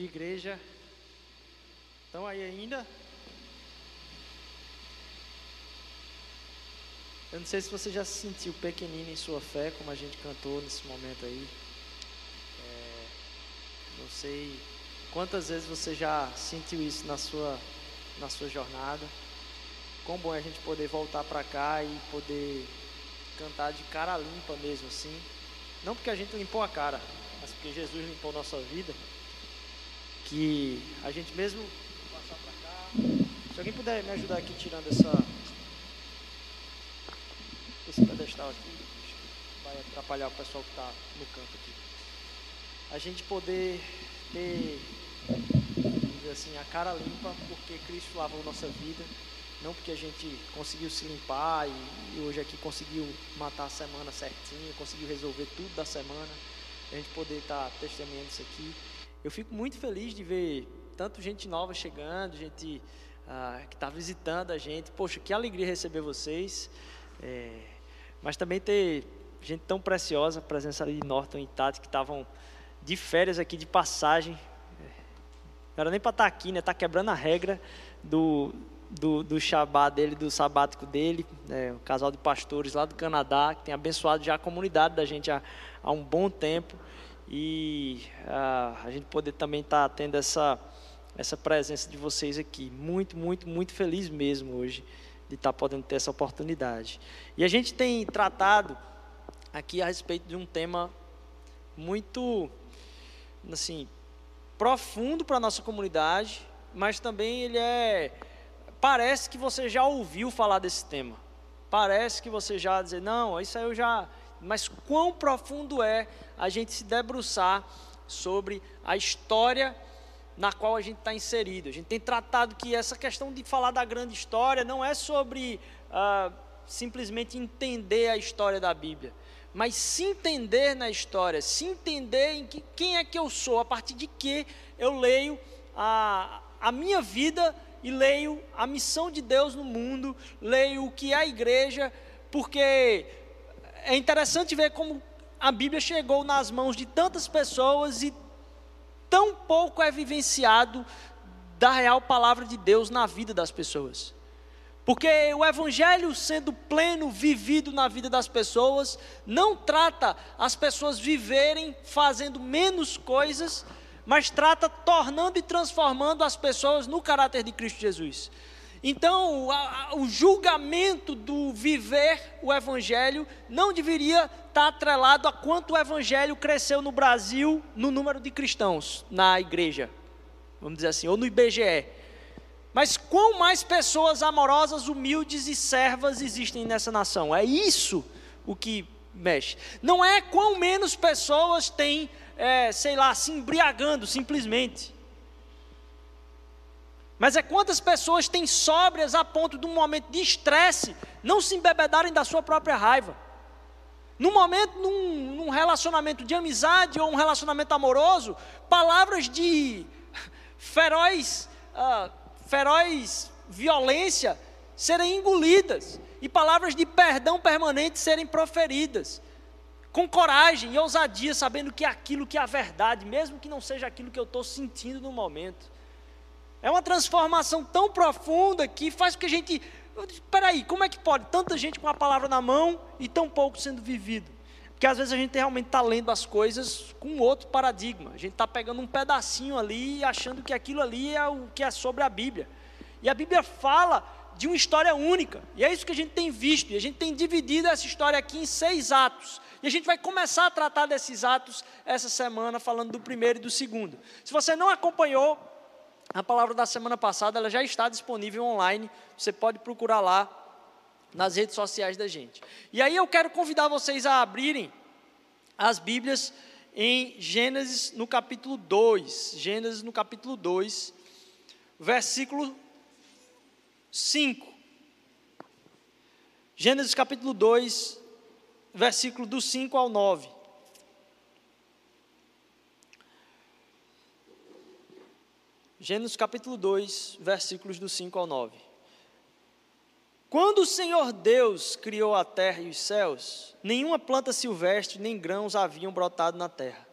Dia, igreja. Estão aí ainda? Eu não sei se você já se sentiu pequenino em sua fé, como a gente cantou nesse momento aí. É, não sei quantas vezes você já sentiu isso na sua, na sua jornada. Quão bom é a gente poder voltar para cá e poder cantar de cara limpa mesmo assim. Não porque a gente limpou a cara, mas porque Jesus limpou nossa vida. Que a gente mesmo passar para cá. Se alguém puder me ajudar aqui tirando essa esse pedestal aqui, vai atrapalhar o pessoal que está no canto aqui. A gente poder ter, assim, a cara limpa porque Cristo lavou nossa vida, não porque a gente conseguiu se limpar e, e hoje aqui conseguiu matar a semana certinho, conseguiu resolver tudo da semana, a gente poder estar tá testemunhando isso aqui. Eu fico muito feliz de ver tanto gente nova chegando, gente ah, que está visitando a gente. Poxa, que alegria receber vocês. É, mas também ter gente tão preciosa, a presença de Norton e Tati, que estavam de férias aqui, de passagem. Não era nem para estar tá aqui, né? Está quebrando a regra do, do, do Shabá dele, do sabático dele. Né? O casal de pastores lá do Canadá, que tem abençoado já a comunidade da gente há, há um bom tempo. E ah, a gente poder também estar tá tendo essa, essa presença de vocês aqui. Muito, muito, muito feliz mesmo hoje de estar podendo ter essa oportunidade. E a gente tem tratado aqui a respeito de um tema muito, assim, profundo para a nossa comunidade, mas também ele é, parece que você já ouviu falar desse tema. Parece que você já dizer, não, isso aí eu já, mas quão profundo é a gente se debruçar sobre a história na qual a gente está inserido. A gente tem tratado que essa questão de falar da grande história não é sobre ah, simplesmente entender a história da Bíblia, mas se entender na história, se entender em que, quem é que eu sou, a partir de que eu leio a, a minha vida e leio a missão de Deus no mundo, leio o que é a igreja, porque é interessante ver como a Bíblia chegou nas mãos de tantas pessoas e tão pouco é vivenciado da real palavra de Deus na vida das pessoas. Porque o Evangelho, sendo pleno, vivido na vida das pessoas, não trata as pessoas viverem fazendo menos coisas, mas trata tornando e transformando as pessoas no caráter de Cristo Jesus. Então, a, a, o julgamento do viver o Evangelho não deveria estar atrelado a quanto o Evangelho cresceu no Brasil no número de cristãos na igreja, vamos dizer assim, ou no IBGE. Mas quão mais pessoas amorosas, humildes e servas existem nessa nação? É isso o que mexe. Não é quão menos pessoas têm, é, sei lá, se embriagando simplesmente. Mas é quantas pessoas têm sóbrias a ponto de um momento de estresse não se embebedarem da sua própria raiva. No momento, num, num, relacionamento de amizade ou um relacionamento amoroso, palavras de feroz, uh, feroz violência serem engolidas e palavras de perdão permanente serem proferidas, com coragem e ousadia, sabendo que é aquilo que é a verdade, mesmo que não seja aquilo que eu estou sentindo no momento. É uma transformação tão profunda que faz com que a gente. Espera aí, como é que pode tanta gente com a palavra na mão e tão pouco sendo vivido? Porque às vezes a gente realmente está lendo as coisas com outro paradigma. A gente está pegando um pedacinho ali e achando que aquilo ali é o que é sobre a Bíblia. E a Bíblia fala de uma história única. E é isso que a gente tem visto. E a gente tem dividido essa história aqui em seis atos. E a gente vai começar a tratar desses atos essa semana, falando do primeiro e do segundo. Se você não acompanhou, a palavra da semana passada ela já está disponível online. Você pode procurar lá nas redes sociais da gente. E aí eu quero convidar vocês a abrirem as Bíblias em Gênesis no capítulo 2. Gênesis no capítulo 2, versículo 5. Gênesis capítulo 2, versículo do 5 ao 9. Gênesis capítulo 2, versículos do 5 ao 9. Quando o Senhor Deus criou a terra e os céus, nenhuma planta silvestre nem grãos haviam brotado na terra,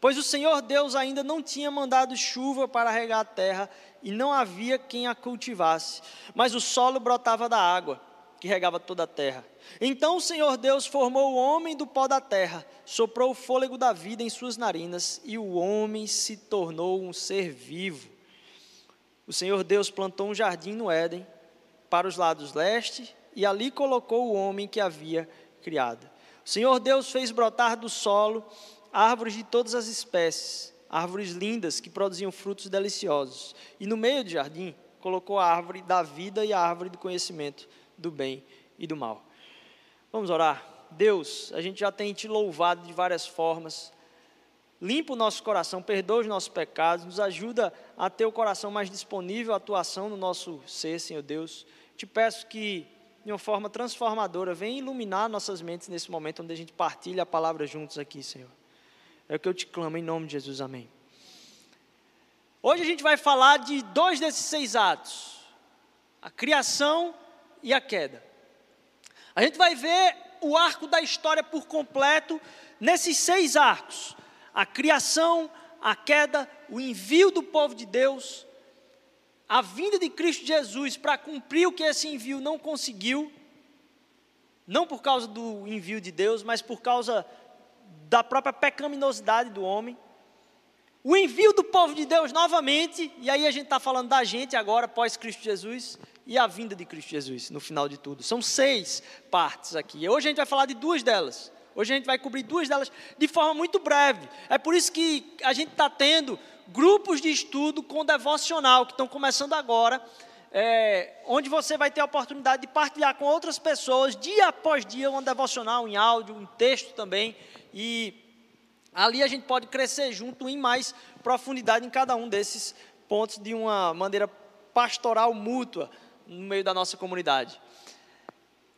Pois o Senhor Deus ainda não tinha mandado chuva para regar a terra e não havia quem a cultivasse, mas o solo brotava da água que regava toda a terra. Então o Senhor Deus formou o homem do pó da terra, soprou o fôlego da vida em suas narinas e o homem se tornou um ser vivo. O Senhor Deus plantou um jardim no Éden, para os lados leste, e ali colocou o homem que havia criado. O Senhor Deus fez brotar do solo árvores de todas as espécies, árvores lindas que produziam frutos deliciosos. E no meio do jardim colocou a árvore da vida e a árvore do conhecimento do bem e do mal. Vamos orar. Deus, a gente já tem te louvado de várias formas. Limpa o nosso coração, perdoa os nossos pecados, nos ajuda a ter o coração mais disponível à atuação no nosso ser, Senhor Deus. Te peço que, de uma forma transformadora, venha iluminar nossas mentes nesse momento onde a gente partilha a palavra juntos aqui, Senhor. É o que eu te clamo em nome de Jesus, amém. Hoje a gente vai falar de dois desses seis atos: a criação e a queda. A gente vai ver o arco da história por completo nesses seis arcos a criação, a queda, o envio do povo de Deus, a vinda de Cristo Jesus para cumprir o que esse envio não conseguiu, não por causa do envio de Deus, mas por causa da própria pecaminosidade do homem. O envio do povo de Deus novamente, e aí a gente está falando da gente agora, pós Cristo Jesus, e a vinda de Cristo Jesus, no final de tudo. São seis partes aqui. Hoje a gente vai falar de duas delas. Hoje a gente vai cobrir duas delas de forma muito breve. É por isso que a gente está tendo grupos de estudo com devocional, que estão começando agora, é, onde você vai ter a oportunidade de partilhar com outras pessoas, dia após dia, um devocional em áudio, em texto também. E ali a gente pode crescer junto em mais profundidade em cada um desses pontos de uma maneira pastoral mútua no meio da nossa comunidade.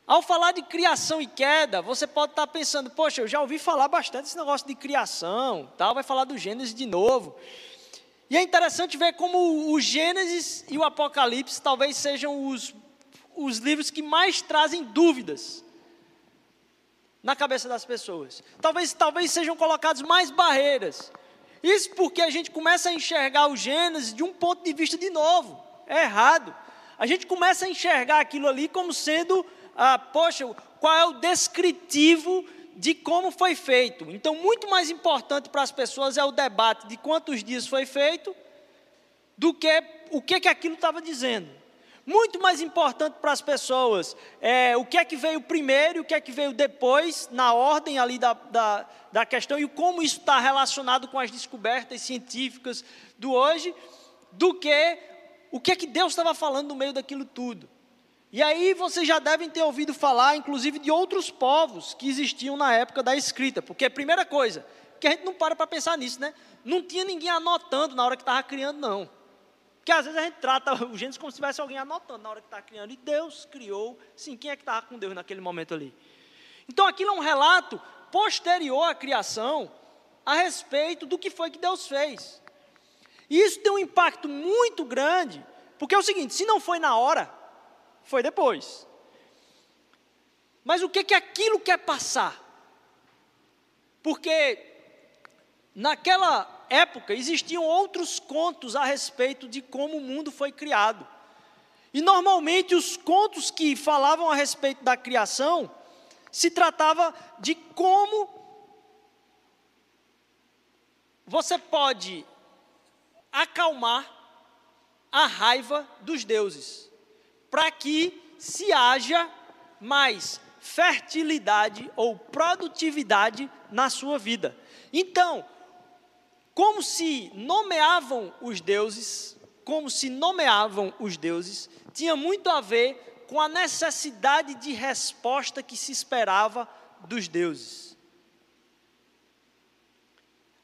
Ao falar de criação e queda, você pode estar pensando, poxa, eu já ouvi falar bastante desse negócio de criação, tal, vai falar do Gênesis de novo. E é interessante ver como o Gênesis e o Apocalipse talvez sejam os, os livros que mais trazem dúvidas na cabeça das pessoas. Talvez, talvez sejam colocados mais barreiras. Isso porque a gente começa a enxergar o Gênesis de um ponto de vista de novo. É errado. A gente começa a enxergar aquilo ali como sendo ah, poxa, qual é o descritivo de como foi feito. Então, muito mais importante para as pessoas é o debate de quantos dias foi feito do que o que, que aquilo estava dizendo. Muito mais importante para as pessoas é o que é que veio primeiro e o que é que veio depois, na ordem ali da, da, da questão, e como isso está relacionado com as descobertas científicas do hoje, do que o que é que Deus estava falando no meio daquilo tudo. E aí vocês já devem ter ouvido falar, inclusive, de outros povos que existiam na época da escrita, porque a primeira coisa, que a gente não para para pensar nisso, né? Não tinha ninguém anotando na hora que estava criando, não. Porque às vezes a gente trata o Gênesis como se tivesse alguém anotando na hora que estava criando. E Deus criou, sim, quem é que estava com Deus naquele momento ali? Então aquilo é um relato posterior à criação a respeito do que foi que Deus fez. E isso tem um impacto muito grande, porque é o seguinte: se não foi na hora, foi depois. Mas o que que aquilo quer passar? Porque naquela época existiam outros contos a respeito de como o mundo foi criado. E normalmente os contos que falavam a respeito da criação se tratava de como você pode acalmar a raiva dos deuses para que se haja mais fertilidade ou produtividade na sua vida. Então, como se nomeavam os deuses, como se nomeavam os deuses, tinha muito a ver com a necessidade de resposta que se esperava dos deuses.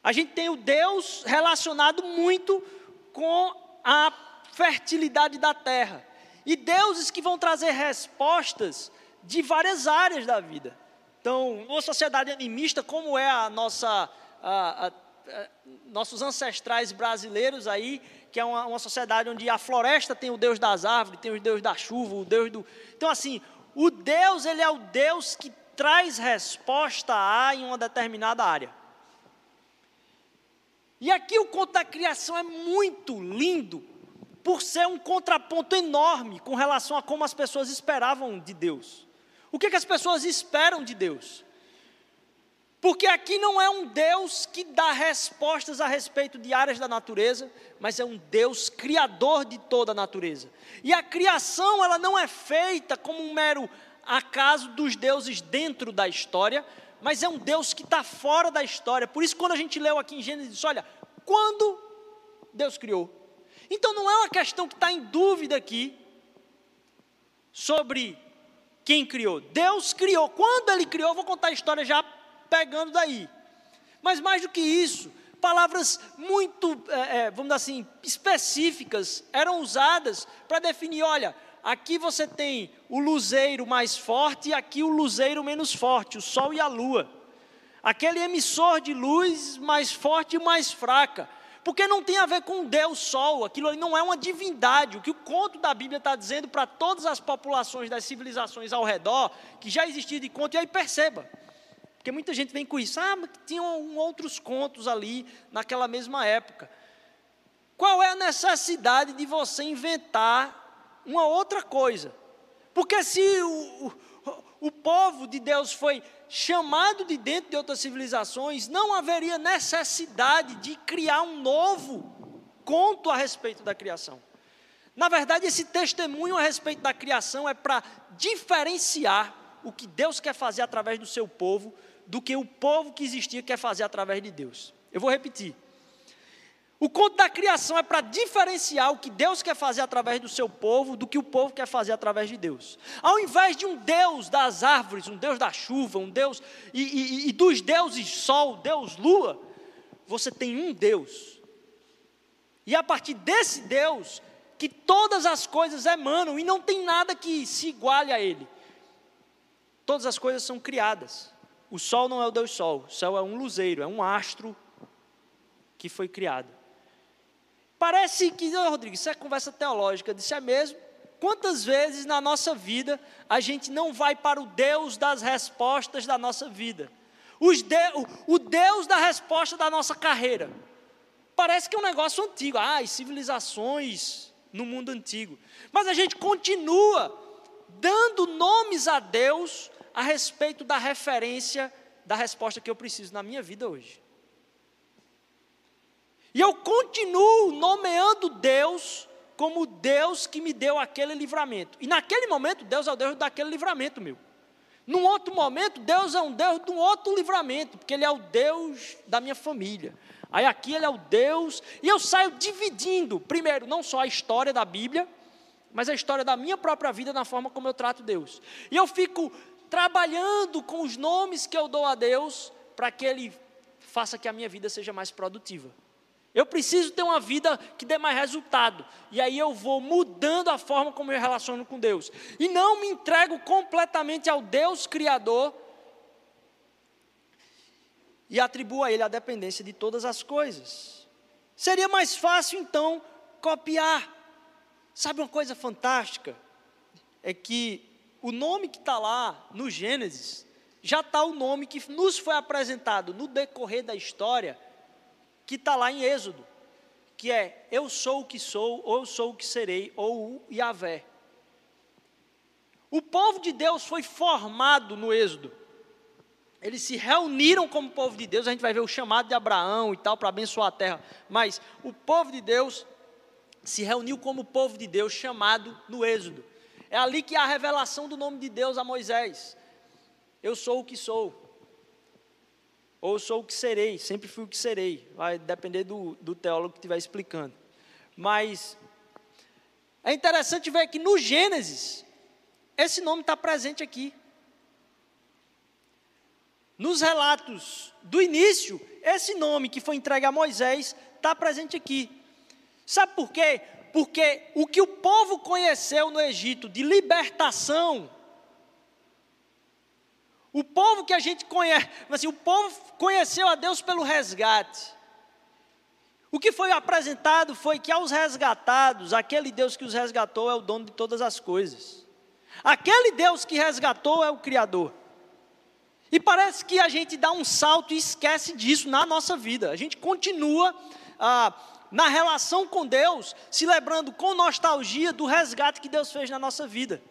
A gente tem o Deus relacionado muito com a fertilidade da terra e deuses que vão trazer respostas de várias áreas da vida. Então, numa sociedade animista, como é a nossa, a, a, a, nossos ancestrais brasileiros aí, que é uma, uma, sociedade onde a floresta tem o Deus das árvores, tem o Deus da chuva, o Deus do. Então, assim, o Deus, ele é o Deus que traz resposta a em uma determinada área. E aqui o conto da criação é muito lindo, por ser um contraponto enorme com relação a como as pessoas esperavam de Deus. O que, que as pessoas esperam de Deus? Porque aqui não é um Deus que dá respostas a respeito de áreas da natureza, mas é um Deus criador de toda a natureza. E a criação, ela não é feita como um mero acaso dos deuses dentro da história, mas é um Deus que está fora da história. Por isso, quando a gente leu aqui em Gênesis, olha, quando Deus criou. Então não é uma questão que está em dúvida aqui sobre quem criou. Deus criou. Quando Ele criou, vou contar a história já pegando daí. Mas mais do que isso, palavras muito, é, é, vamos dizer assim, específicas eram usadas para definir: olha, aqui você tem o luzeiro mais forte e aqui o luzeiro menos forte, o sol e a lua. Aquele emissor de luz mais forte e mais fraca. Porque não tem a ver com Deus Sol, aquilo não é uma divindade. O que o conto da Bíblia está dizendo para todas as populações das civilizações ao redor, que já existia de conto, e aí perceba, porque muita gente vem com isso. Ah, mas tinham outros contos ali naquela mesma época. Qual é a necessidade de você inventar uma outra coisa? Porque se o, o, povo de Deus foi chamado de dentro de outras civilizações, não haveria necessidade de criar um novo conto a respeito da criação. Na verdade, esse testemunho a respeito da criação é para diferenciar o que Deus quer fazer através do seu povo do que o povo que existia quer fazer através de Deus. Eu vou repetir. O conto da criação é para diferenciar o que Deus quer fazer através do seu povo do que o povo quer fazer através de Deus. Ao invés de um Deus das árvores, um Deus da chuva, um Deus e, e, e dos deuses Sol, Deus Lua, você tem um Deus. E a partir desse Deus que todas as coisas emanam e não tem nada que se iguale a Ele. Todas as coisas são criadas. O Sol não é o Deus Sol, o céu é um luzeiro, é um astro que foi criado. Parece que, Rodrigo, isso é conversa teológica, disse é mesmo. Quantas vezes na nossa vida a gente não vai para o Deus das respostas da nossa vida? De, o Deus da resposta da nossa carreira. Parece que é um negócio antigo, ah, civilizações no mundo antigo. Mas a gente continua dando nomes a Deus a respeito da referência da resposta que eu preciso na minha vida hoje. E eu continuo nomeando Deus como Deus que me deu aquele livramento. E naquele momento, Deus é o Deus daquele livramento meu. Num outro momento, Deus é um Deus de um outro livramento, porque Ele é o Deus da minha família. Aí aqui Ele é o Deus, e eu saio dividindo, primeiro, não só a história da Bíblia, mas a história da minha própria vida na forma como eu trato Deus. E eu fico trabalhando com os nomes que eu dou a Deus para que Ele faça que a minha vida seja mais produtiva. Eu preciso ter uma vida que dê mais resultado. E aí eu vou mudando a forma como eu relaciono com Deus. E não me entrego completamente ao Deus Criador e atribuo a Ele a dependência de todas as coisas. Seria mais fácil então copiar. Sabe uma coisa fantástica? É que o nome que está lá no Gênesis, já está o nome que nos foi apresentado no decorrer da história, que está lá em Êxodo, que é Eu sou o que sou, ou eu sou o que serei, ou o Yahvé. O povo de Deus foi formado no Êxodo. Eles se reuniram como povo de Deus, a gente vai ver o chamado de Abraão e tal, para abençoar a terra. Mas o povo de Deus se reuniu como povo de Deus, chamado no Êxodo. É ali que há a revelação do nome de Deus a Moisés. Eu sou o que sou. Ou sou o que serei, sempre fui o que serei. Vai depender do, do teólogo que estiver explicando. Mas é interessante ver que no Gênesis, esse nome está presente aqui. Nos relatos do início, esse nome que foi entregue a Moisés está presente aqui. Sabe por quê? porque o que o povo conheceu no Egito de libertação, o povo que a gente conhece, assim, o povo conheceu a Deus pelo resgate. O que foi apresentado foi que aos resgatados, aquele Deus que os resgatou é o dono de todas as coisas. Aquele Deus que resgatou é o Criador. E parece que a gente dá um salto e esquece disso na nossa vida. A gente continua ah, na relação com Deus, se lembrando com nostalgia do resgate que Deus fez na nossa vida.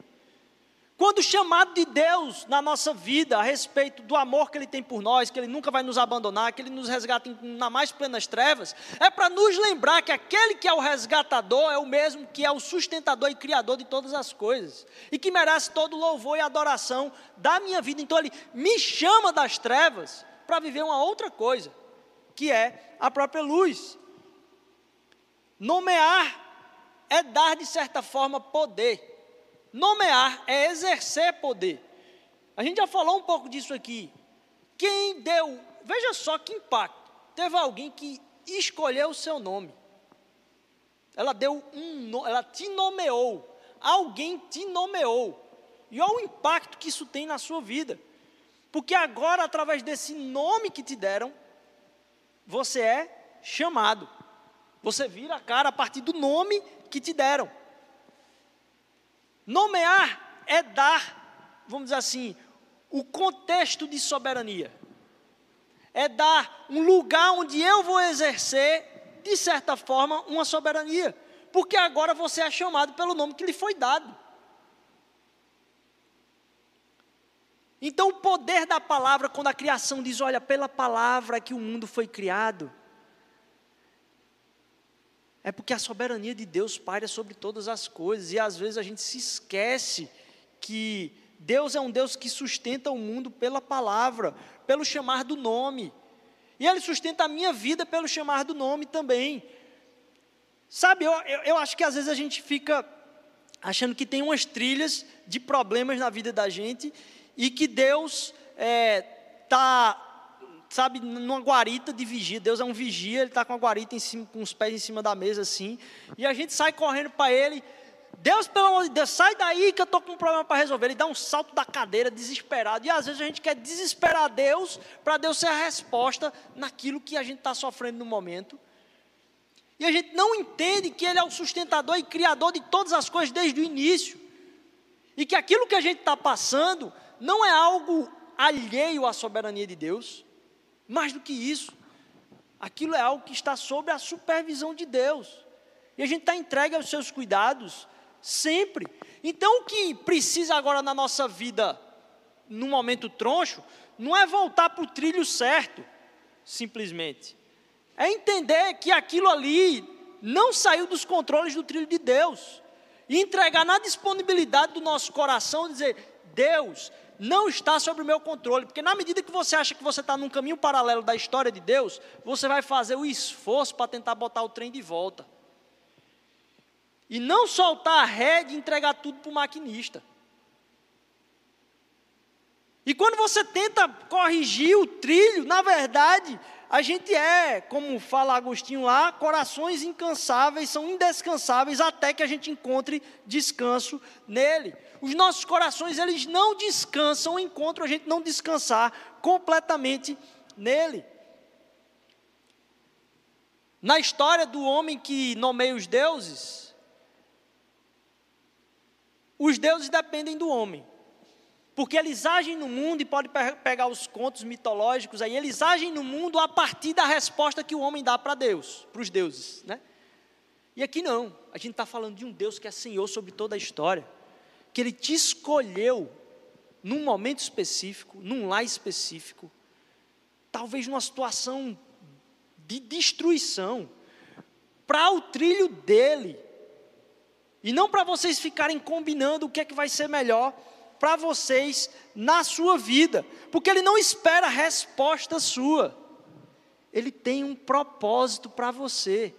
Quando chamado de Deus na nossa vida a respeito do amor que Ele tem por nós, que Ele nunca vai nos abandonar, que Ele nos resgata na mais plenas trevas, é para nos lembrar que aquele que é o resgatador é o mesmo que é o sustentador e criador de todas as coisas, e que merece todo o louvor e adoração da minha vida. Então Ele me chama das trevas para viver uma outra coisa, que é a própria luz. Nomear é dar, de certa forma, poder. Nomear é exercer poder. A gente já falou um pouco disso aqui. Quem deu, veja só que impacto. Teve alguém que escolheu o seu nome. Ela deu um, ela te nomeou. Alguém te nomeou. E olha o impacto que isso tem na sua vida. Porque agora, através desse nome que te deram, você é chamado. Você vira a cara a partir do nome que te deram. Nomear é dar, vamos dizer assim, o contexto de soberania. É dar um lugar onde eu vou exercer, de certa forma, uma soberania. Porque agora você é chamado pelo nome que lhe foi dado. Então, o poder da palavra, quando a criação diz: olha, pela palavra que o mundo foi criado, é porque a soberania de Deus paira sobre todas as coisas, e às vezes a gente se esquece que Deus é um Deus que sustenta o mundo pela palavra, pelo chamar do nome. E Ele sustenta a minha vida pelo chamar do nome também. Sabe, eu, eu, eu acho que às vezes a gente fica achando que tem umas trilhas de problemas na vida da gente e que Deus está é, tá sabe, numa guarita de vigia. Deus é um vigia, ele está com a guarita em cima, com os pés em cima da mesa assim. E a gente sai correndo para ele. Deus, pelo amor de Deus, sai daí que eu estou com um problema para resolver. Ele dá um salto da cadeira, desesperado. E às vezes a gente quer desesperar Deus para Deus ser a resposta naquilo que a gente está sofrendo no momento. E a gente não entende que Ele é o sustentador e criador de todas as coisas desde o início. E que aquilo que a gente está passando não é algo alheio à soberania de Deus. Mais do que isso, aquilo é algo que está sob a supervisão de Deus. E a gente está entregue aos seus cuidados sempre. Então, o que precisa agora na nossa vida, no momento troncho, não é voltar para o trilho certo, simplesmente. É entender que aquilo ali não saiu dos controles do trilho de Deus. E entregar na disponibilidade do nosso coração, dizer: Deus, não está sob o meu controle, porque na medida que você acha que você está num caminho paralelo da história de Deus, você vai fazer o esforço para tentar botar o trem de volta. E não soltar a rede e entregar tudo para o maquinista. E quando você tenta corrigir o trilho, na verdade, a gente é, como fala Agostinho lá, corações incansáveis, são indescansáveis até que a gente encontre descanso nele. Os nossos corações, eles não descansam enquanto a gente não descansar completamente nele. Na história do homem que nomeia os deuses, os deuses dependem do homem. Porque eles agem no mundo, e pode pegar os contos mitológicos aí, eles agem no mundo a partir da resposta que o homem dá para Deus, para os deuses. Né? E aqui não, a gente está falando de um Deus que é Senhor sobre toda a história, que Ele te escolheu num momento específico, num lar específico, talvez numa situação de destruição, para o trilho dele, e não para vocês ficarem combinando o que é que vai ser melhor para vocês na sua vida, porque Ele não espera resposta sua, Ele tem um propósito para você,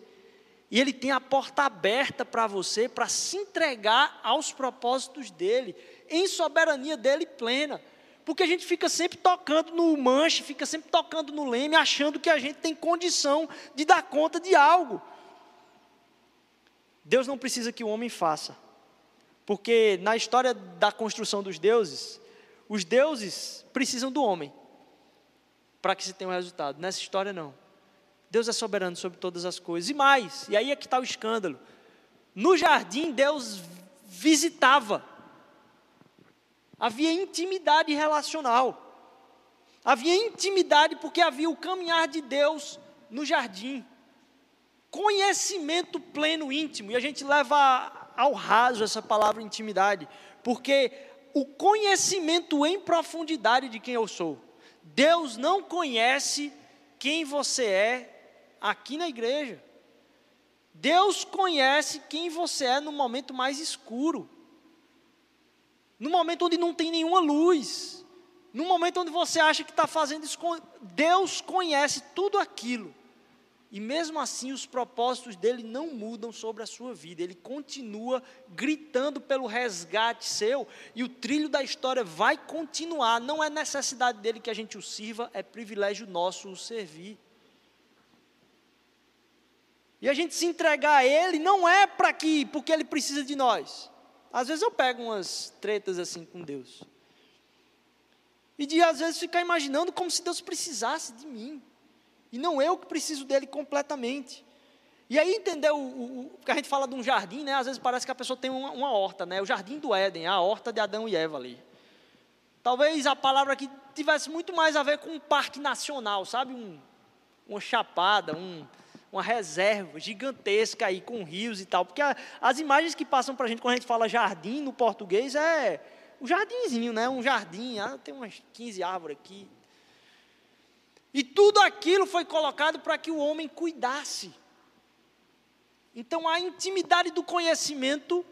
e Ele tem a porta aberta para você para se entregar aos propósitos dEle, em soberania dEle plena. Porque a gente fica sempre tocando no manche, fica sempre tocando no leme, achando que a gente tem condição de dar conta de algo. Deus não precisa que o homem faça. Porque na história da construção dos deuses, os deuses precisam do homem para que se tenha um resultado. Nessa história, não. Deus é soberano sobre todas as coisas. E mais, e aí é que está o escândalo. No jardim, Deus visitava. Havia intimidade relacional. Havia intimidade porque havia o caminhar de Deus no jardim. Conhecimento pleno íntimo. E a gente leva ao raso essa palavra intimidade, porque o conhecimento em profundidade de quem eu sou. Deus não conhece quem você é aqui na igreja. Deus conhece quem você é no momento mais escuro. No momento onde não tem nenhuma luz. No momento onde você acha que está fazendo isso. Deus conhece tudo aquilo. E mesmo assim, os propósitos dele não mudam sobre a sua vida. Ele continua gritando pelo resgate seu. E o trilho da história vai continuar. Não é necessidade dele que a gente o sirva, é privilégio nosso o servir. E a gente se entregar a ele não é para que, porque ele precisa de nós. Às vezes eu pego umas tretas assim com Deus. E de às vezes ficar imaginando como se Deus precisasse de mim. E não eu que preciso dele completamente. E aí entendeu o, o, a gente fala de um jardim, né? Às vezes parece que a pessoa tem uma, uma horta, né? O jardim do Éden, a horta de Adão e Eva ali. Talvez a palavra aqui tivesse muito mais a ver com um parque nacional, sabe? Um, uma chapada, um, uma reserva gigantesca aí com rios e tal. Porque a, as imagens que passam para a gente quando a gente fala jardim no português é um jardinzinho, né? Um jardim, ah, tem umas 15 árvores aqui, e tudo aquilo foi colocado para que o homem cuidasse. Então a intimidade do conhecimento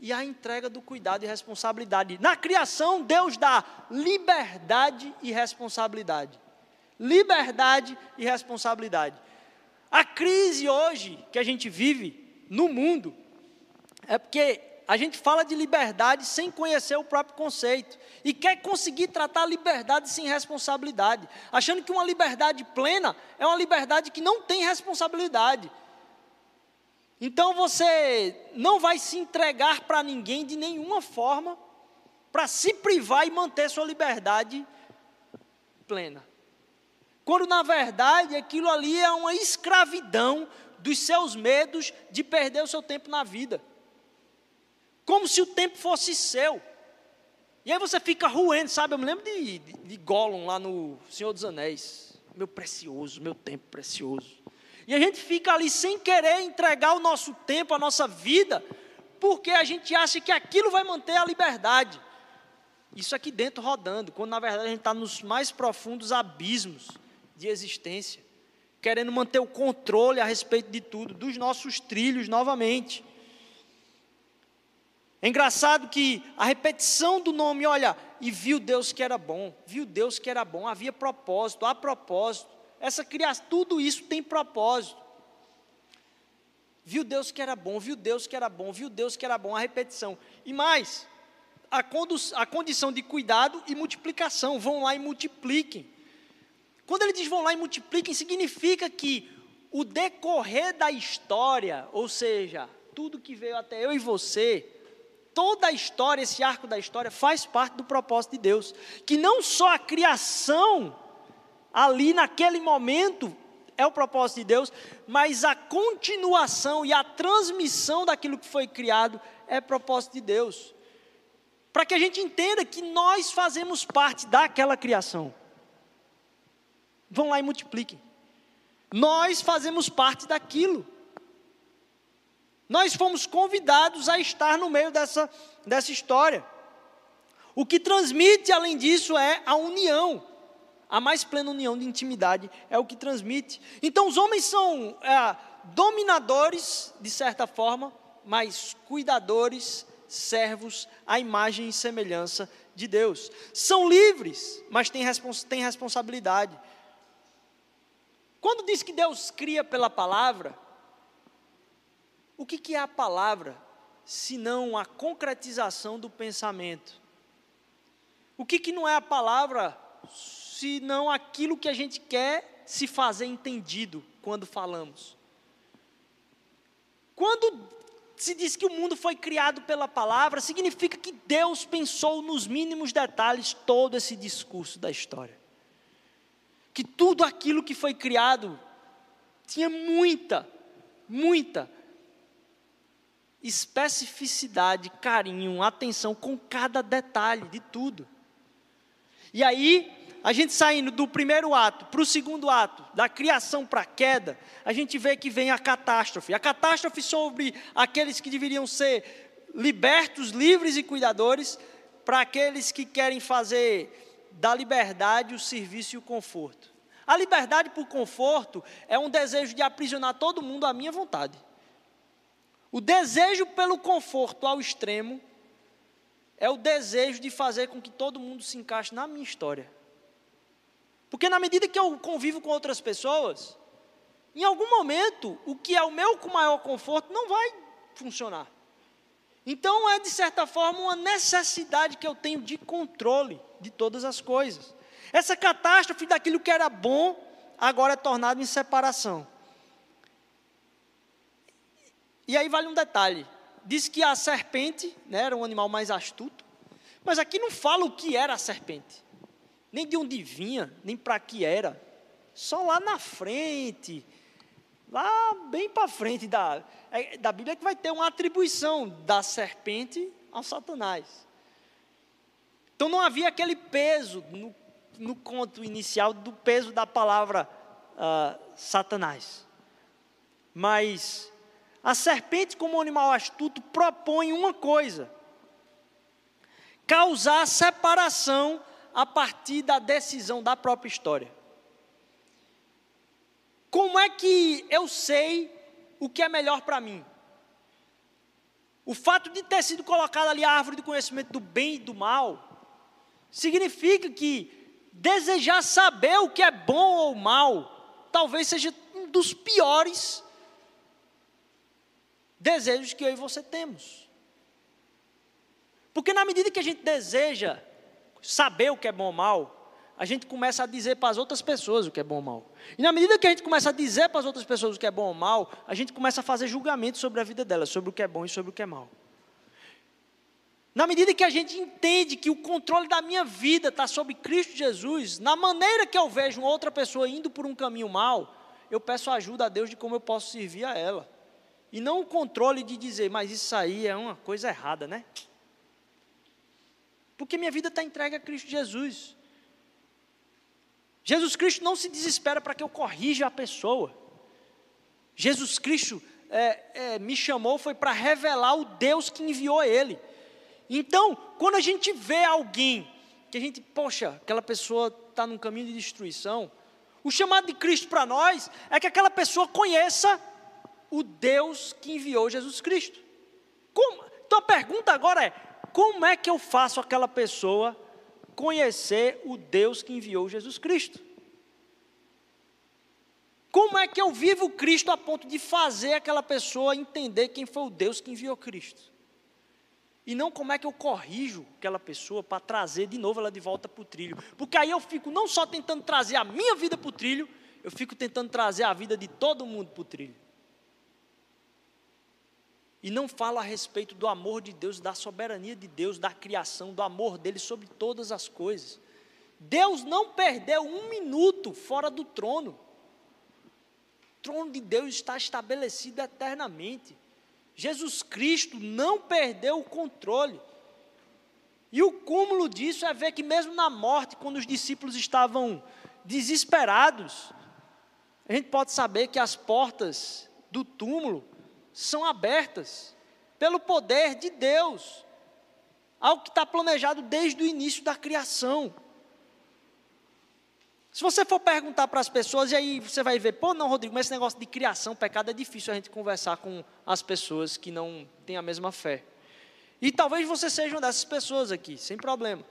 e a entrega do cuidado e responsabilidade. Na criação, Deus dá liberdade e responsabilidade. Liberdade e responsabilidade. A crise hoje que a gente vive no mundo é porque a gente fala de liberdade sem conhecer o próprio conceito e quer conseguir tratar a liberdade sem responsabilidade, achando que uma liberdade plena é uma liberdade que não tem responsabilidade. Então você não vai se entregar para ninguém de nenhuma forma para se privar e manter sua liberdade plena. Quando na verdade aquilo ali é uma escravidão dos seus medos de perder o seu tempo na vida como se o tempo fosse seu. E aí você fica ruendo, sabe? Eu me lembro de, de, de Gollum lá no Senhor dos Anéis. Meu precioso, meu tempo precioso. E a gente fica ali sem querer entregar o nosso tempo, a nossa vida, porque a gente acha que aquilo vai manter a liberdade. Isso aqui dentro rodando, quando na verdade a gente está nos mais profundos abismos de existência, querendo manter o controle a respeito de tudo, dos nossos trilhos novamente. É engraçado que a repetição do nome, olha, e viu Deus que era bom, viu Deus que era bom, havia propósito, há propósito. Essa criação, tudo isso tem propósito. Viu Deus que era bom, viu Deus que era bom, viu Deus que era bom, a repetição. E mais, a, a condição de cuidado e multiplicação, vão lá e multipliquem. Quando ele diz vão lá e multipliquem, significa que o decorrer da história, ou seja, tudo que veio até eu e você, toda a história, esse arco da história, faz parte do propósito de Deus. Que não só a criação, ali naquele momento, é o propósito de Deus, mas a continuação e a transmissão daquilo que foi criado é propósito de Deus. Para que a gente entenda que nós fazemos parte daquela criação. Vão lá e multipliquem. Nós fazemos parte daquilo. Nós fomos convidados a estar no meio dessa, dessa história. O que transmite, além disso, é a união. A mais plena união de intimidade é o que transmite. Então, os homens são é, dominadores, de certa forma, mas cuidadores, servos, à imagem e semelhança de Deus. São livres, mas têm, respons têm responsabilidade. Quando diz que Deus cria pela palavra, o que, que é a palavra, senão a concretização do pensamento? O que, que não é a palavra, senão aquilo que a gente quer se fazer entendido quando falamos? Quando se diz que o mundo foi criado pela palavra, significa que Deus pensou nos mínimos detalhes todo esse discurso da história. Que tudo aquilo que foi criado tinha muita, muita especificidade, carinho, atenção com cada detalhe de tudo. E aí, a gente saindo do primeiro ato para o segundo ato, da criação para a queda, a gente vê que vem a catástrofe. A catástrofe sobre aqueles que deveriam ser libertos, livres e cuidadores, para aqueles que querem fazer da liberdade o serviço e o conforto. A liberdade por conforto é um desejo de aprisionar todo mundo à minha vontade. O desejo pelo conforto ao extremo é o desejo de fazer com que todo mundo se encaixe na minha história. Porque na medida que eu convivo com outras pessoas, em algum momento, o que é o meu maior conforto não vai funcionar. Então é, de certa forma, uma necessidade que eu tenho de controle de todas as coisas. Essa catástrofe daquilo que era bom, agora é tornado em separação. E aí vale um detalhe: diz que a serpente né, era um animal mais astuto, mas aqui não fala o que era a serpente, nem de onde vinha, nem para que era, só lá na frente, lá bem para frente da, é, da Bíblia, que vai ter uma atribuição da serpente ao Satanás. Então não havia aquele peso no, no conto inicial do peso da palavra uh, Satanás. Mas a serpente, como animal astuto, propõe uma coisa: causar separação a partir da decisão da própria história. Como é que eu sei o que é melhor para mim? O fato de ter sido colocada ali a árvore do conhecimento do bem e do mal, significa que desejar saber o que é bom ou mal, talvez seja um dos piores desejos que eu e você temos. Porque na medida que a gente deseja saber o que é bom ou mal, a gente começa a dizer para as outras pessoas o que é bom ou mal. E na medida que a gente começa a dizer para as outras pessoas o que é bom ou mal, a gente começa a fazer julgamento sobre a vida delas, sobre o que é bom e sobre o que é mal. Na medida que a gente entende que o controle da minha vida está sob Cristo Jesus, na maneira que eu vejo outra pessoa indo por um caminho mal, eu peço ajuda a Deus de como eu posso servir a ela. E não o controle de dizer, mas isso aí é uma coisa errada, né? Porque minha vida está entregue a Cristo Jesus. Jesus Cristo não se desespera para que eu corrija a pessoa. Jesus Cristo é, é, me chamou foi para revelar o Deus que enviou ele. Então, quando a gente vê alguém que a gente, poxa, aquela pessoa está num caminho de destruição, o chamado de Cristo para nós é que aquela pessoa conheça o Deus que enviou Jesus Cristo. Como? Então a pergunta agora é: como é que eu faço aquela pessoa conhecer o Deus que enviou Jesus Cristo? Como é que eu vivo Cristo a ponto de fazer aquela pessoa entender quem foi o Deus que enviou Cristo? E não como é que eu corrijo aquela pessoa para trazer de novo ela de volta para o trilho. Porque aí eu fico não só tentando trazer a minha vida para o trilho, eu fico tentando trazer a vida de todo mundo para o trilho e não fala a respeito do amor de Deus, da soberania de Deus, da criação, do amor dele sobre todas as coisas. Deus não perdeu um minuto fora do trono. O trono de Deus está estabelecido eternamente. Jesus Cristo não perdeu o controle. E o cúmulo disso é ver que, mesmo na morte, quando os discípulos estavam desesperados, a gente pode saber que as portas do túmulo são abertas pelo poder de Deus, algo que está planejado desde o início da criação. Se você for perguntar para as pessoas, e aí você vai ver, pô, não, Rodrigo, mas esse negócio de criação, pecado, é difícil a gente conversar com as pessoas que não têm a mesma fé. E talvez você seja uma dessas pessoas aqui, sem problema.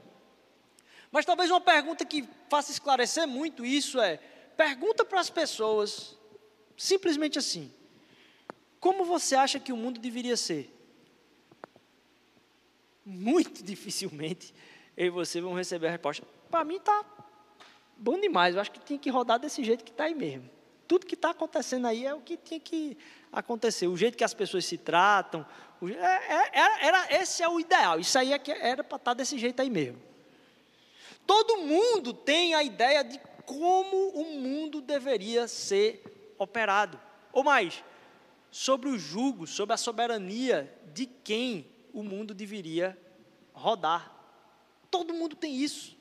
Mas talvez uma pergunta que faça esclarecer muito isso é: pergunta para as pessoas, simplesmente assim: como você acha que o mundo deveria ser? Muito dificilmente eu e você vão receber a resposta. Para mim está bom demais. Eu acho que tinha que rodar desse jeito que está aí mesmo. Tudo que está acontecendo aí é o que tinha que acontecer. O jeito que as pessoas se tratam. É, é, era, era, esse é o ideal. Isso aí é que era para estar tá desse jeito aí mesmo. Todo mundo tem a ideia de como o mundo deveria ser operado. Ou mais, sobre o jugo, sobre a soberania de quem o mundo deveria rodar. Todo mundo tem isso.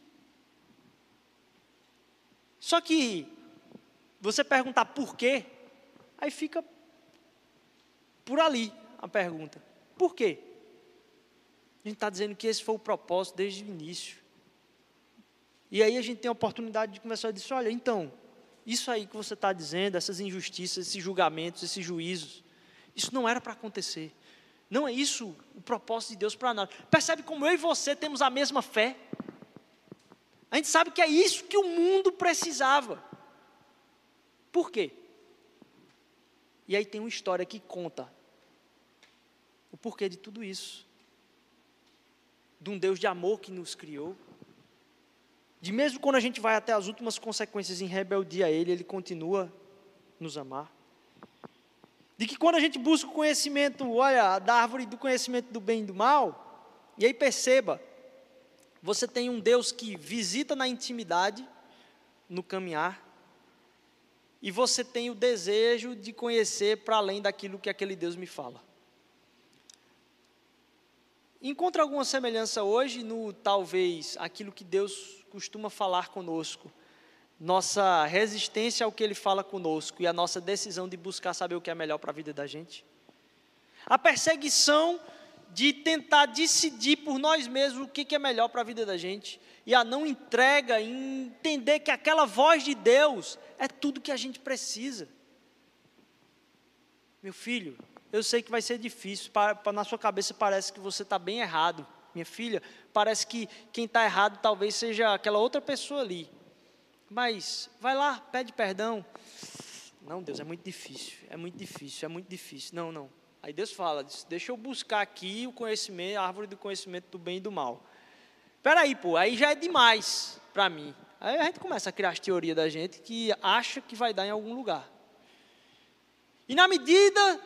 Só que você perguntar por quê, aí fica por ali a pergunta. Por quê? A gente está dizendo que esse foi o propósito desde o início. E aí a gente tem a oportunidade de começar a dizer, olha, então, isso aí que você está dizendo, essas injustiças, esses julgamentos, esses juízos, isso não era para acontecer. Não é isso o propósito de Deus para nós. Percebe como eu e você temos a mesma fé? A gente sabe que é isso que o mundo precisava. Por quê? E aí tem uma história que conta o porquê de tudo isso. De um Deus de amor que nos criou. De mesmo quando a gente vai até as últimas consequências em rebeldia a Ele, Ele continua nos amar. De que quando a gente busca o conhecimento, olha, da árvore do conhecimento do bem e do mal, e aí perceba, você tem um Deus que visita na intimidade, no caminhar, e você tem o desejo de conhecer para além daquilo que aquele Deus me fala. Encontra alguma semelhança hoje no talvez aquilo que Deus costuma falar conosco, nossa resistência ao que Ele fala conosco e a nossa decisão de buscar saber o que é melhor para a vida da gente? A perseguição de tentar decidir por nós mesmos o que é melhor para a vida da gente e a não entrega em entender que aquela voz de Deus é tudo que a gente precisa. Meu filho, eu sei que vai ser difícil, para, na sua cabeça parece que você está bem errado. Minha filha, parece que quem está errado talvez seja aquela outra pessoa ali. Mas vai lá, pede perdão. Não, Deus, é muito difícil, é muito difícil, é muito difícil. Não, não. Aí Deus fala, deixa eu buscar aqui o conhecimento, a árvore do conhecimento do bem e do mal. Espera aí, pô, aí já é demais para mim. Aí a gente começa a criar as teorias da gente que acha que vai dar em algum lugar. E na medida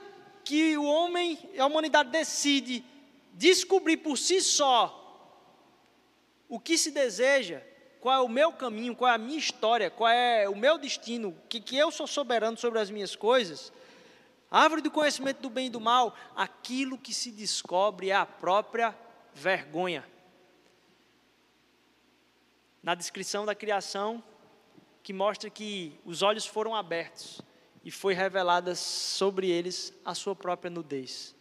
que o homem a humanidade decide descobrir por si só o que se deseja, qual é o meu caminho, qual é a minha história, qual é o meu destino, que, que eu sou soberano sobre as minhas coisas, árvore do conhecimento do bem e do mal, aquilo que se descobre é a própria vergonha na descrição da criação, que mostra que os olhos foram abertos e foi revelada sobre eles a sua própria nudez.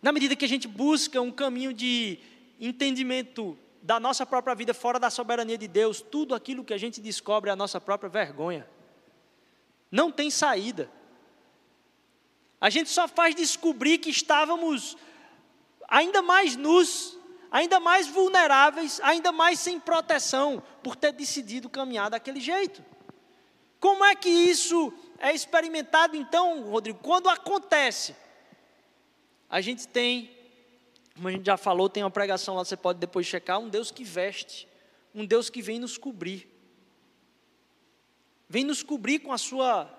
Na medida que a gente busca um caminho de entendimento da nossa própria vida fora da soberania de Deus, tudo aquilo que a gente descobre é a nossa própria vergonha. Não tem saída. A gente só faz descobrir que estávamos ainda mais nus ainda mais vulneráveis, ainda mais sem proteção, por ter decidido caminhar daquele jeito. Como é que isso é experimentado então, Rodrigo? Quando acontece, a gente tem, como a gente já falou, tem uma pregação lá, você pode depois checar, um Deus que veste, um Deus que vem nos cobrir. Vem nos cobrir com a sua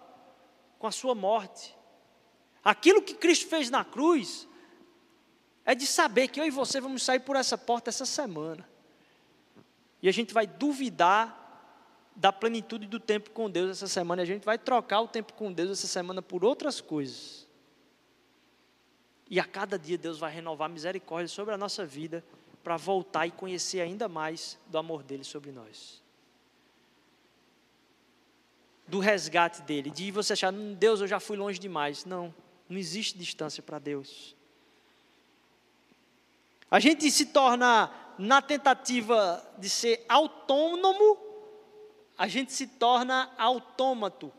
com a sua morte. Aquilo que Cristo fez na cruz é de saber que eu e você vamos sair por essa porta essa semana. E a gente vai duvidar da plenitude do tempo com Deus essa semana. E a gente vai trocar o tempo com Deus essa semana por outras coisas. E a cada dia Deus vai renovar misericórdia sobre a nossa vida para voltar e conhecer ainda mais do amor dele sobre nós. Do resgate dele, de você achar, hum, Deus, eu já fui longe demais. Não, não existe distância para Deus. A gente se torna, na tentativa de ser autônomo, a gente se torna autômato.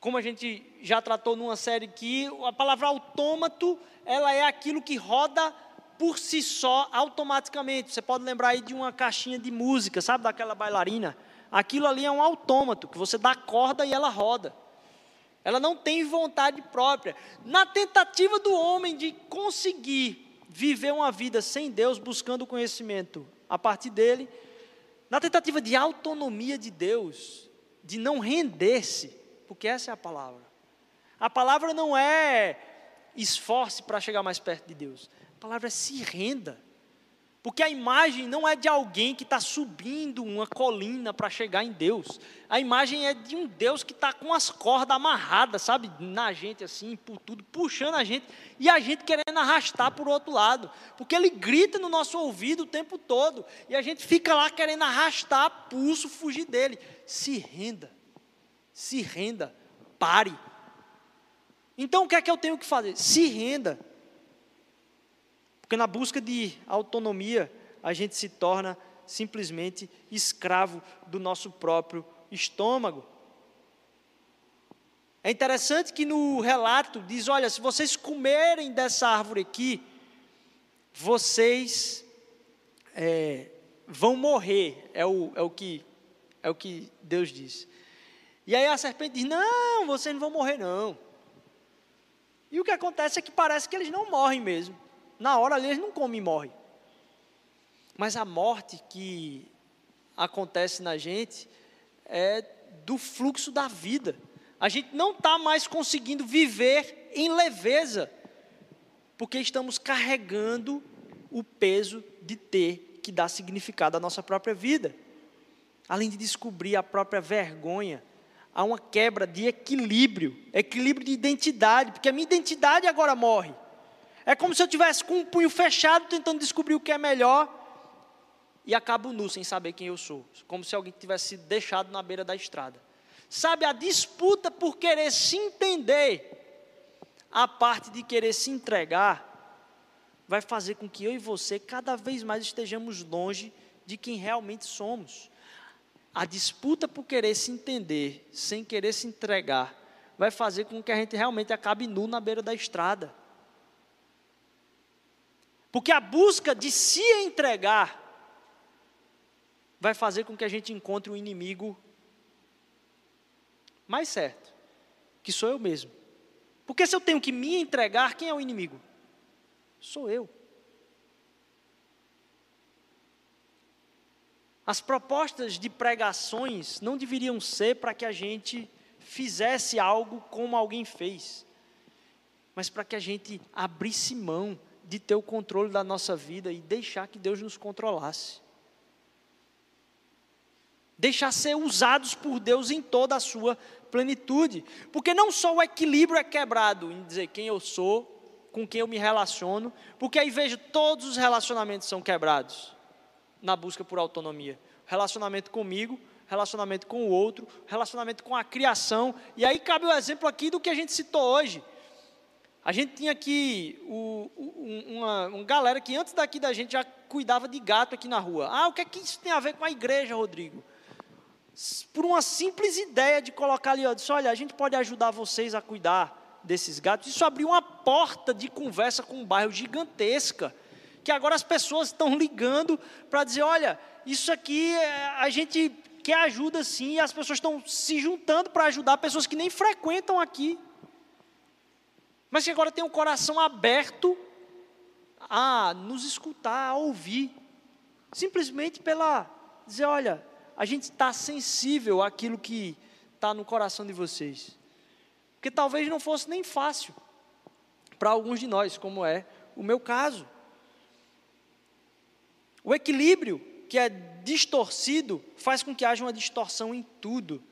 Como a gente já tratou numa série aqui, a palavra autômato, ela é aquilo que roda por si só automaticamente. Você pode lembrar aí de uma caixinha de música, sabe daquela bailarina? Aquilo ali é um autômato, que você dá corda e ela roda. Ela não tem vontade própria. Na tentativa do homem de conseguir viver uma vida sem Deus, buscando conhecimento a partir dele, na tentativa de autonomia de Deus, de não render-se, porque essa é a palavra. A palavra não é esforce para chegar mais perto de Deus, a palavra é se renda. Porque a imagem não é de alguém que está subindo uma colina para chegar em Deus. A imagem é de um Deus que está com as cordas amarradas, sabe, na gente assim, por tudo, puxando a gente e a gente querendo arrastar o outro lado. Porque ele grita no nosso ouvido o tempo todo e a gente fica lá querendo arrastar, pulso, fugir dele. Se renda, se renda, pare. Então o que é que eu tenho que fazer? Se renda. Porque na busca de autonomia, a gente se torna simplesmente escravo do nosso próprio estômago. É interessante que no relato diz: olha, se vocês comerem dessa árvore aqui, vocês é, vão morrer. É o, é, o que, é o que Deus diz. E aí a serpente diz: não, vocês não vão morrer, não. E o que acontece é que parece que eles não morrem mesmo na hora ali eles não comem e morrem. Mas a morte que acontece na gente é do fluxo da vida. A gente não está mais conseguindo viver em leveza, porque estamos carregando o peso de ter que dar significado à nossa própria vida. Além de descobrir a própria vergonha, há uma quebra de equilíbrio, equilíbrio de identidade, porque a minha identidade agora morre. É como se eu tivesse com um punho fechado tentando descobrir o que é melhor e acabo nu sem saber quem eu sou, como se alguém tivesse sido deixado na beira da estrada. Sabe, a disputa por querer se entender, a parte de querer se entregar, vai fazer com que eu e você cada vez mais estejamos longe de quem realmente somos. A disputa por querer se entender, sem querer se entregar, vai fazer com que a gente realmente acabe nu na beira da estrada. Porque a busca de se entregar vai fazer com que a gente encontre um inimigo mais certo, que sou eu mesmo. Porque se eu tenho que me entregar, quem é o inimigo? Sou eu. As propostas de pregações não deveriam ser para que a gente fizesse algo como alguém fez, mas para que a gente abrisse mão de ter o controle da nossa vida e deixar que Deus nos controlasse. Deixar ser usados por Deus em toda a sua plenitude. Porque não só o equilíbrio é quebrado em dizer quem eu sou, com quem eu me relaciono, porque aí vejo todos os relacionamentos são quebrados na busca por autonomia. Relacionamento comigo, relacionamento com o outro, relacionamento com a criação. E aí cabe o exemplo aqui do que a gente citou hoje. A gente tinha aqui o, uma, uma galera que antes daqui da gente já cuidava de gato aqui na rua. Ah, o que é que isso tem a ver com a igreja, Rodrigo? Por uma simples ideia de colocar ali, eu disse, olha, a gente pode ajudar vocês a cuidar desses gatos. Isso abriu uma porta de conversa com um bairro gigantesca, que agora as pessoas estão ligando para dizer, olha, isso aqui é, a gente quer ajuda sim, e as pessoas estão se juntando para ajudar pessoas que nem frequentam aqui. Mas que agora tem o coração aberto a nos escutar, a ouvir, simplesmente pela dizer, olha, a gente está sensível àquilo que está no coração de vocês, porque talvez não fosse nem fácil para alguns de nós, como é o meu caso. O equilíbrio que é distorcido faz com que haja uma distorção em tudo.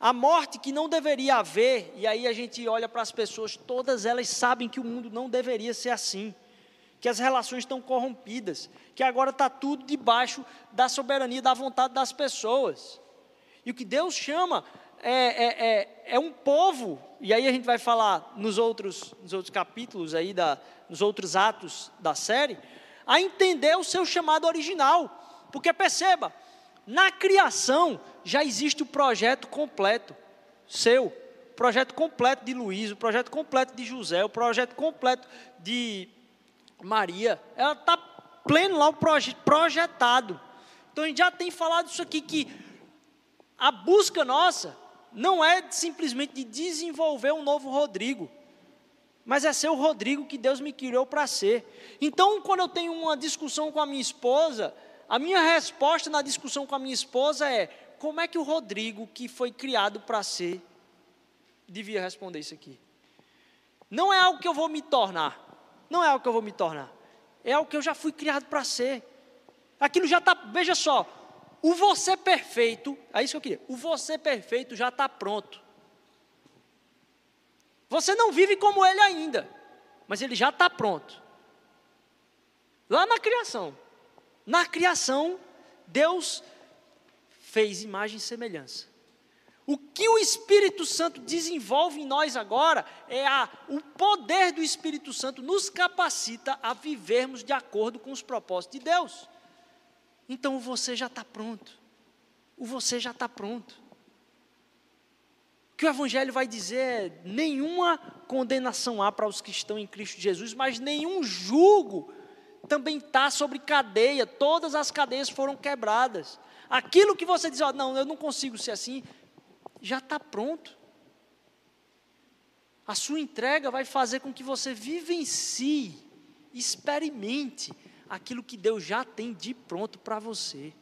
A morte que não deveria haver, e aí a gente olha para as pessoas, todas elas sabem que o mundo não deveria ser assim, que as relações estão corrompidas, que agora está tudo debaixo da soberania, da vontade das pessoas. E o que Deus chama é, é, é, é, um povo, e aí a gente vai falar nos outros, nos outros capítulos aí, da, nos outros atos da série, a entender o seu chamado original. Porque perceba, na criação já existe o projeto completo seu, o projeto completo de Luiz, o projeto completo de José, o projeto completo de Maria. Ela está pleno lá o proje projetado. Então a gente já tem falado isso aqui que a busca nossa não é simplesmente de desenvolver um novo Rodrigo, mas é ser o Rodrigo que Deus me criou para ser. Então, quando eu tenho uma discussão com a minha esposa, a minha resposta na discussão com a minha esposa é: como é que o Rodrigo, que foi criado para ser, devia responder isso aqui? Não é algo que eu vou me tornar. Não é algo que eu vou me tornar. é algo que eu já fui criado para ser. Aquilo já está, veja só, o você perfeito, é isso que eu queria, o você perfeito já está pronto. Você não vive como ele ainda, mas ele já está pronto. Lá na criação, na criação, Deus fez imagem e semelhança. O que o Espírito Santo desenvolve em nós agora é a, o poder do Espírito Santo nos capacita a vivermos de acordo com os propósitos de Deus. Então você já está pronto. O você já está pronto. Que o Evangelho vai dizer é: nenhuma condenação há para os que estão em Cristo Jesus, mas nenhum julgo também está sobre cadeia, todas as cadeias foram quebradas. Aquilo que você diz, oh, não, eu não consigo ser assim, já está pronto. A sua entrega vai fazer com que você vivencie, experimente aquilo que Deus já tem de pronto para você.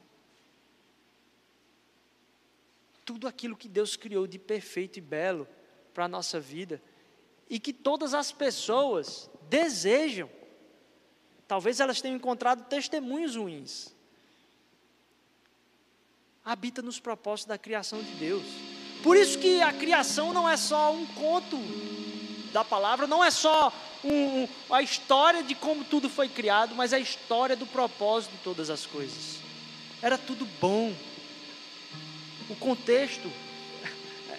Tudo aquilo que Deus criou de perfeito e belo para a nossa vida e que todas as pessoas desejam. Talvez elas tenham encontrado testemunhos ruins. Habita nos propósitos da criação de Deus. Por isso que a criação não é só um conto da palavra, não é só um, a história de como tudo foi criado, mas é a história do propósito de todas as coisas. Era tudo bom. O contexto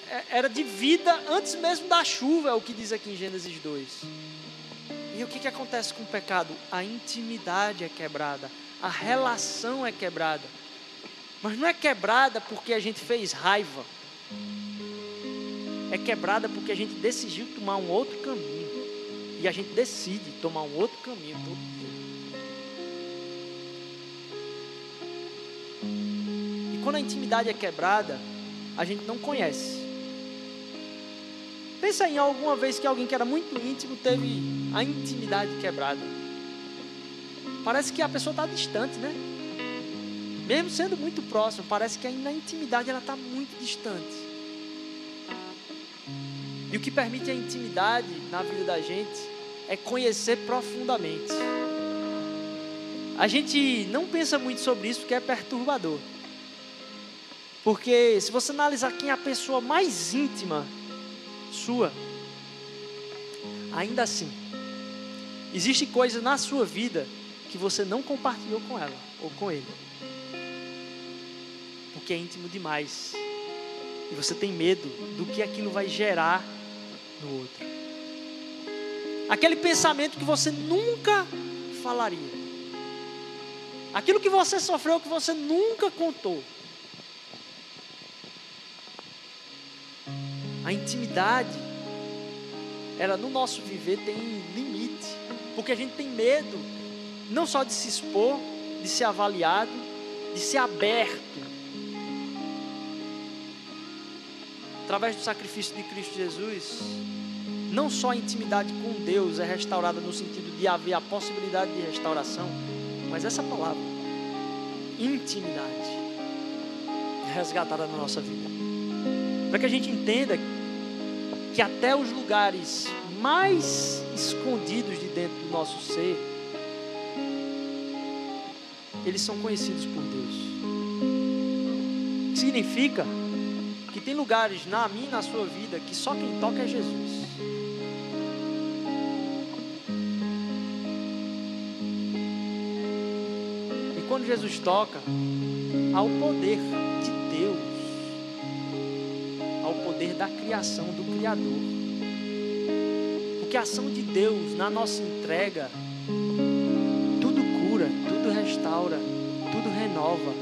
é, era de vida antes mesmo da chuva, é o que diz aqui em Gênesis 2. E o que, que acontece com o pecado? A intimidade é quebrada, a relação é quebrada. Mas não é quebrada porque a gente fez raiva é quebrada porque a gente decidiu tomar um outro caminho. E a gente decide tomar um outro caminho todo dia. Quando a intimidade é quebrada, a gente não conhece. Pensa em alguma vez que alguém que era muito íntimo teve a intimidade quebrada. Parece que a pessoa está distante, né? Mesmo sendo muito próximo, parece que ainda na intimidade ela está muito distante. E o que permite a intimidade na vida da gente é conhecer profundamente. A gente não pensa muito sobre isso porque é perturbador. Porque se você analisar quem é a pessoa mais íntima sua, ainda assim, existe coisa na sua vida que você não compartilhou com ela ou com ele. Porque é íntimo demais. E você tem medo do que aquilo vai gerar no outro. Aquele pensamento que você nunca falaria. Aquilo que você sofreu que você nunca contou. A intimidade, ela no nosso viver tem limite, porque a gente tem medo não só de se expor, de ser avaliado, de ser aberto. Através do sacrifício de Cristo Jesus, não só a intimidade com Deus é restaurada no sentido de haver a possibilidade de restauração, mas essa palavra, intimidade, é resgatada na nossa vida. Para que a gente entenda que até os lugares mais escondidos de dentro do nosso ser, eles são conhecidos por Deus. Significa que tem lugares na minha e na sua vida que só quem toca é Jesus. quando Jesus toca, ao poder de poder da criação do Criador. Porque a ação de Deus na nossa entrega, tudo cura, tudo restaura, tudo renova.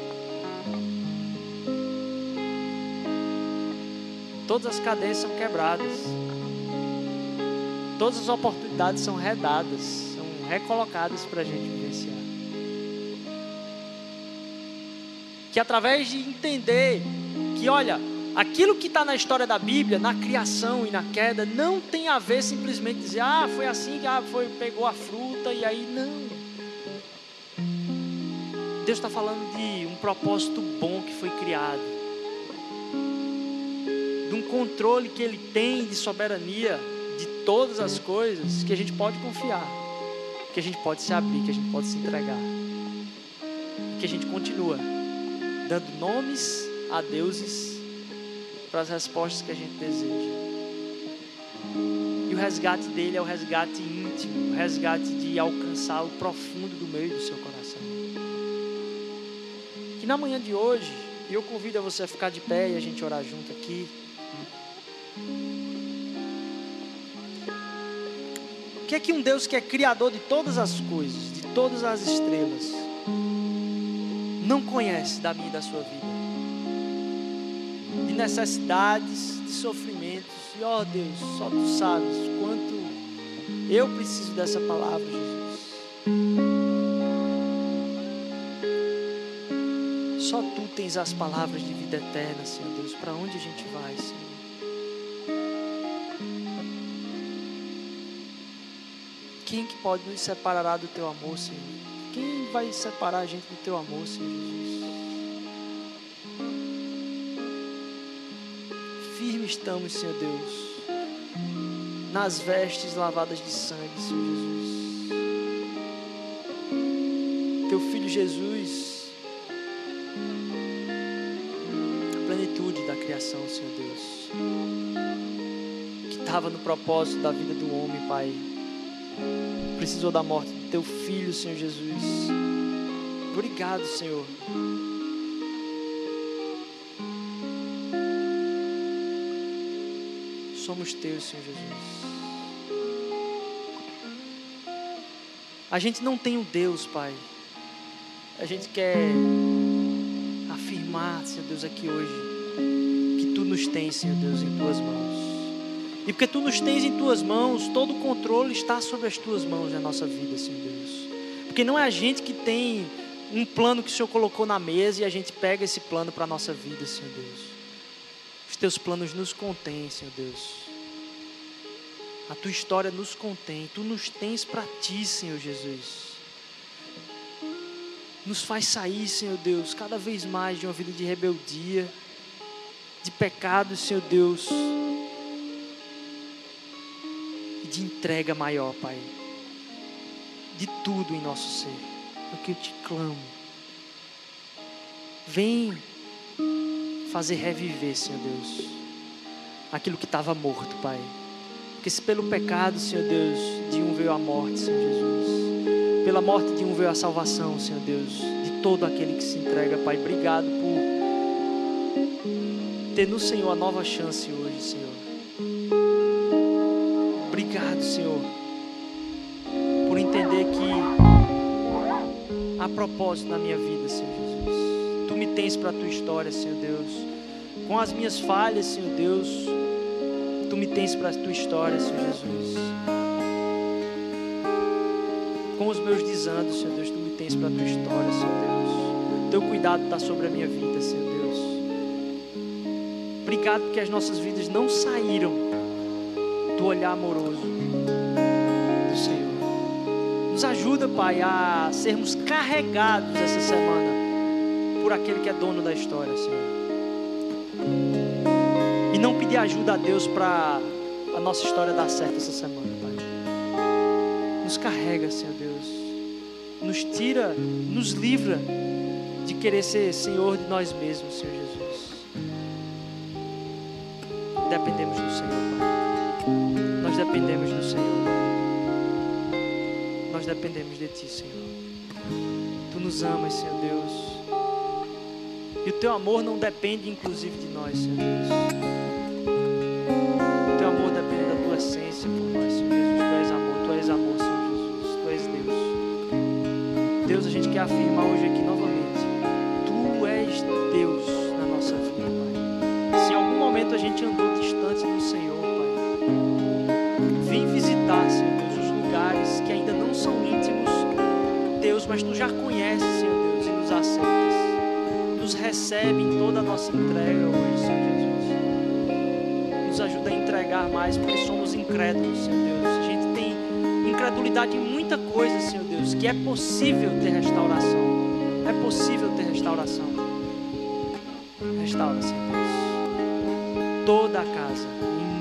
Todas as cadeias são quebradas. Todas as oportunidades são redadas, são recolocadas para a gente vivenciar. que através de entender que, olha, aquilo que está na história da Bíblia, na criação e na queda, não tem a ver simplesmente dizer, ah, foi assim que ah, foi, pegou a fruta e aí não. Deus está falando de um propósito bom que foi criado, de um controle que Ele tem de soberania de todas as coisas que a gente pode confiar. que a gente pode se abrir, que a gente pode se entregar. Que a gente continua dando nomes a deuses para as respostas que a gente deseja. E o resgate dele é o resgate íntimo, o resgate de alcançar o profundo do meio do seu coração. Que na manhã de hoje, eu convido a você a ficar de pé e a gente orar junto aqui. O que é que um Deus que é criador de todas as coisas, de todas as estrelas, não conhece da minha e da sua vida? De necessidades, de sofrimentos. E ó Deus, só tu sabes quanto eu preciso dessa palavra, Jesus. Só tu tens as palavras de vida eterna, Senhor Deus. Para onde a gente vai, Senhor? Quem que pode nos separar do teu amor, Senhor? Quem vai separar a gente do teu amor, Senhor Jesus? Estamos, Senhor Deus, nas vestes lavadas de sangue, Senhor Jesus. Teu filho Jesus, a plenitude da criação, Senhor Deus, que estava no propósito da vida do homem, Pai precisou da morte do teu filho, Senhor Jesus. Obrigado, Senhor. Somos teus, Senhor Jesus. A gente não tem um Deus, Pai. A gente quer afirmar, Senhor Deus, aqui hoje, que Tu nos tens, Senhor Deus, em Tuas mãos. E porque tu nos tens em tuas mãos, todo o controle está sobre as tuas mãos na nossa vida, Senhor Deus. Porque não é a gente que tem um plano que o Senhor colocou na mesa e a gente pega esse plano para a nossa vida, Senhor Deus. Os teus planos nos contêm, Senhor Deus. A tua história nos contém. Tu nos tens para ti, Senhor Jesus. Nos faz sair, Senhor Deus, cada vez mais de uma vida de rebeldia, de pecado, Senhor Deus de entrega maior, Pai. De tudo em nosso ser. É o que eu te clamo. Vem fazer reviver, Senhor Deus, aquilo que estava morto, Pai. Porque se pelo pecado, Senhor Deus, de um veio a morte, Senhor Jesus. Pela morte de um veio a salvação, Senhor Deus. De todo aquele que se entrega, Pai. Obrigado por ter no Senhor a nova chance hoje, Senhor Obrigado, Senhor, por entender que há propósito na minha vida, Senhor Jesus. Tu me tens para a tua história, Senhor Deus. Com as minhas falhas, Senhor Deus, tu me tens para a tua história, Senhor Jesus. Com os meus desandos, Senhor Deus, tu me tens para a tua história, Senhor Deus. Teu cuidado está sobre a minha vida, Senhor Deus. Obrigado porque as nossas vidas não saíram do olhar amoroso do Senhor. Nos ajuda, Pai, a sermos carregados essa semana por aquele que é dono da história, Senhor. Pedir ajuda a Deus para a nossa história dar certo essa semana, Pai. Nos carrega, Senhor Deus. Nos tira, nos livra de querer ser Senhor de nós mesmos, Senhor Jesus. Dependemos do Senhor, Pai. Nós dependemos do Senhor. Nós dependemos de Ti, Senhor. Tu nos amas, Senhor Deus. E o Teu amor não depende, inclusive, de nós, Senhor Deus. Deus. A gente quer afirmar hoje aqui novamente. Tu és Deus na nossa vida, Pai. Se em algum momento a gente andou distante do Senhor, Vem visitar, Senhor Deus, os lugares que ainda não são íntimos, Deus, mas tu já conheces, Senhor Deus, e nos aceitas. Nos recebe em toda a nossa entrega hoje, Senhor Jesus. Nos ajuda a entregar mais, porque somos incrédulos, Senhor Deus. Incredulidade em muita coisa, Senhor Deus, que é possível ter restauração. É possível ter restauração. Restaura, Senhor Deus. Toda a casa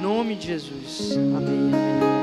nome de Jesus. Amém. Amém.